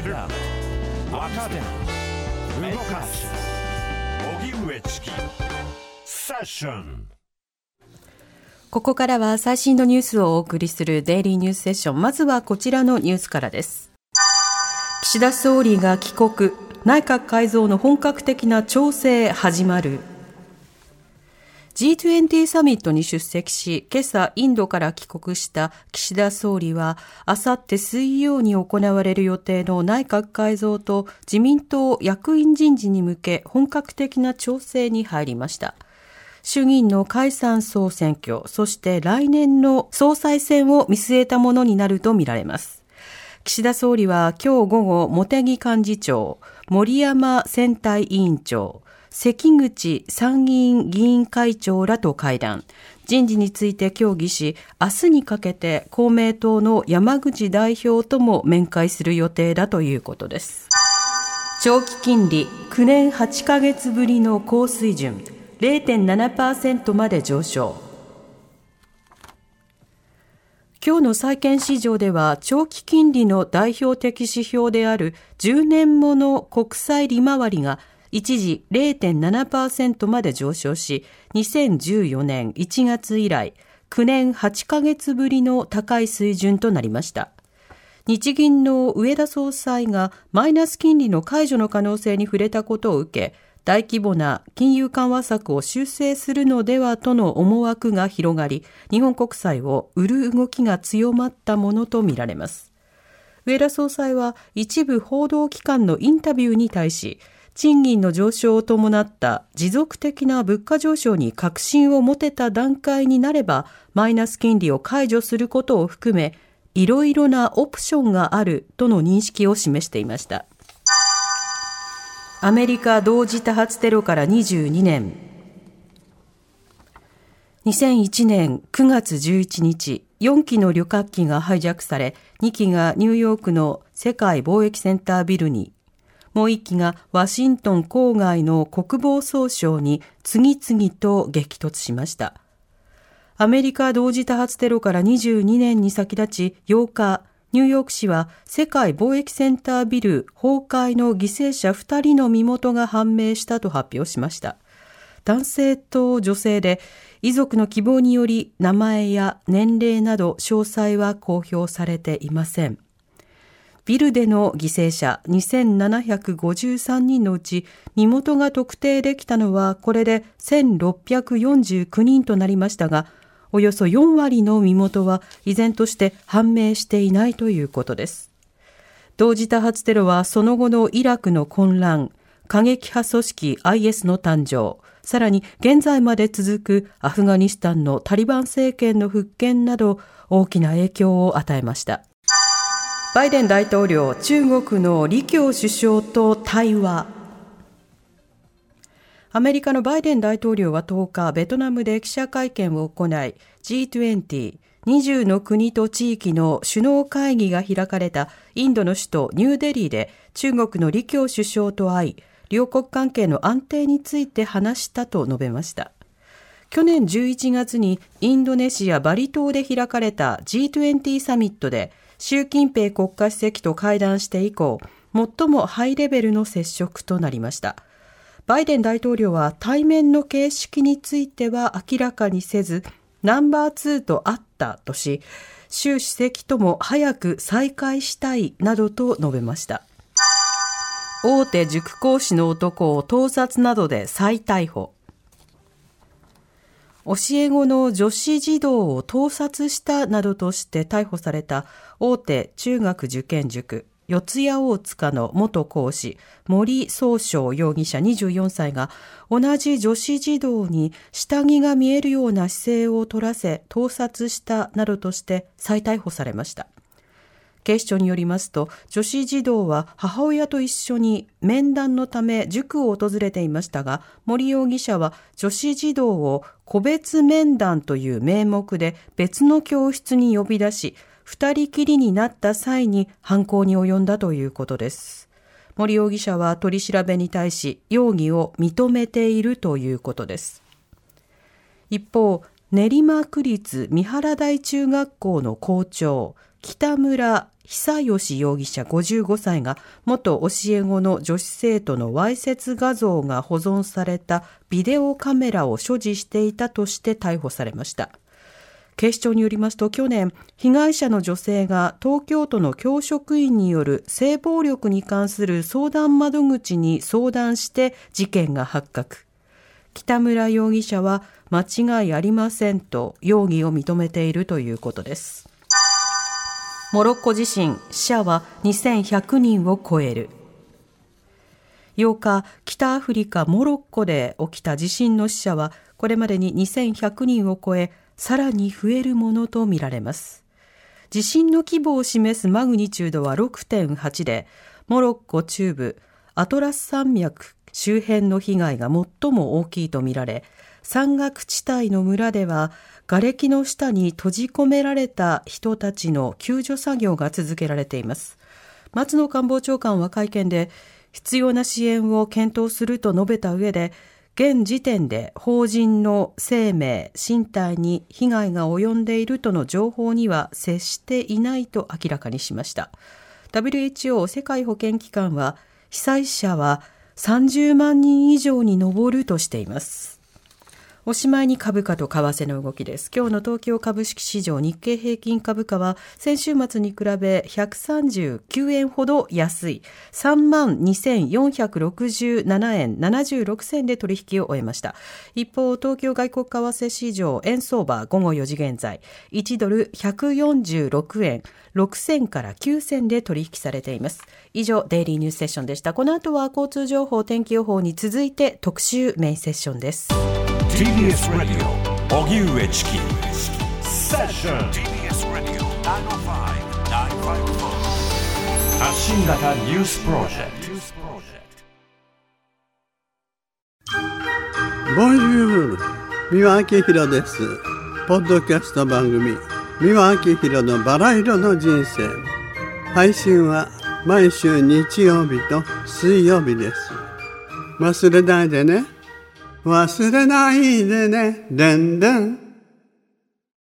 知る若手動かす荻上チキセッションここからは最新のニュースをお送りするデイリーニュースセッション。まずはこちらのニュースからです。岸田総理が帰国、内閣改造の本格的な調整始まる。G20 サミットに出席し、今朝インドから帰国した岸田総理は、あさって水曜に行われる予定の内閣改造と自民党役員人事に向け本格的な調整に入りました。衆議院の解散総選挙、そして来年の総裁選を見据えたものになるとみられます。岸田総理は今日午後、茂木幹事長、森山選対委員長、関口参議院議員会長らと会談。人事について協議し、明日にかけて公明党の山口代表とも面会する予定だということです。長期金利9年8ヶ月ぶりの高水準0.7%まで上昇。今日の債券市場では長期金利の代表的指標である10年もの国債利回りが一時0.7%まで上昇し、2014年1月以来、9年8ヶ月ぶりの高い水準となりました。日銀の上田総裁がマイナス金利の解除の可能性に触れたことを受け、大規模な金融緩和策を修正するのではとの思惑が広がり、日本国債を売る動きが強まったものとみられます。上田総裁は一部報道機関のインタビューに対し、賃金の上昇を伴った持続的な物価上昇に確信を持てた段階になれば、マイナス金利を解除することを含め、いろいろなオプションがあるとの認識を示していました。アメリカ同時多発テロから22年。2001年9月11日、4機の旅客機がハイジャックされ、2機がニューヨークの世界貿易センタービルにもう一機がワシントン郊外の国防総省に次々と激突しました。アメリカ同時多発テロから22年に先立ち8日、ニューヨーク市は世界貿易センタービル崩壊の犠牲者2人の身元が判明したと発表しました。男性と女性で遺族の希望により名前や年齢など詳細は公表されていません。ビルでの犠牲者2753人のうち身元が特定できたのはこれで1649人となりましたが、およそ4割の身元は依然として判明していないということです。同時多発テロはその後のイラクの混乱、過激派組織 IS の誕生、さらに現在まで続くアフガニスタンのタリバン政権の復権など大きな影響を与えました。バイデン大統領、中国の李強首相と対話。アメリカのバイデン大統領は10日、ベトナムで記者会見を行い、G20、20の国と地域の首脳会議が開かれたインドの首都ニューデリーで中国の李強首相と会い、両国関係の安定について話したと述べました。去年11月にインドネシア・バリ島で開かれた G20 サミットで習近平国家主席と会談して以降、最もハイレベルの接触となりました。バイデン大統領は対面の形式については明らかにせず、ナンバー2と会ったとし、習主席とも早く再会したいなどと述べました。大手塾講師の男を盗撮などで再逮捕。教え子の女子児童を盗撮したなどとして逮捕された大手中学受験塾四谷大塚の元講師森総翔容疑者24歳が同じ女子児童に下着が見えるような姿勢を取らせ盗撮したなどとして再逮捕されました。警視庁によりますと、女子児童は母親と一緒に面談のため塾を訪れていましたが、森容疑者は女子児童を個別面談という名目で別の教室に呼び出し、二人きりになった際に犯行に及んだということです。森容疑者は取り調べに対し容疑を認めているということです。一方、練馬区立三原台中学校の校長、北村久吉容疑者55歳が元教え子の女子生徒のわいせつ画像が保存されたビデオカメラを所持していたとして逮捕されました。警視庁によりますと去年、被害者の女性が東京都の教職員による性暴力に関する相談窓口に相談して事件が発覚。北村容疑者は間違いありませんと容疑を認めているということです。モロッコ地震、死者は2100人を超える。8日、北アフリカ・モロッコで起きた地震の死者はこれまでに2100人を超え、さらに増えるものとみられます。地震の規模を示すマグニチュードは6.8で、モロッコ中部、アトラス山脈周辺の被害が最も大きいとみられ、山岳地帯の村では、瓦礫の下に閉じ込められた人たちの救助作業が続けられています。松野官房長官は会見で、必要な支援を検討すると述べた上で、現時点で法人の生命、身体に被害が及んでいるとの情報には接していないと明らかにしました。WHO 世界保健機関は被災者は30万人以上に上るとしています。おしまいに株価と為替の動きです。今日の東京株式市場日経平均株価は先週末に比べ139円ほど安い32,467円76銭で取引を終えました。一方、東京外国為替市場円相場午後4時現在1ドル146円6銭から9銭で取引されています。以上、デイリーニュースセッションでした。この後は交通情報、天気予報に続いて特集メインセッションです。TBS ラディオ荻上チキセッション TBS ラディオ905-954発信型ニュースプロジェクトボンジュール三輪明宏ですポッドキャスト番組三輪明宏のバラ色の人生配信は毎週日曜日と水曜日です忘れないでね忘れないでね、でんでん。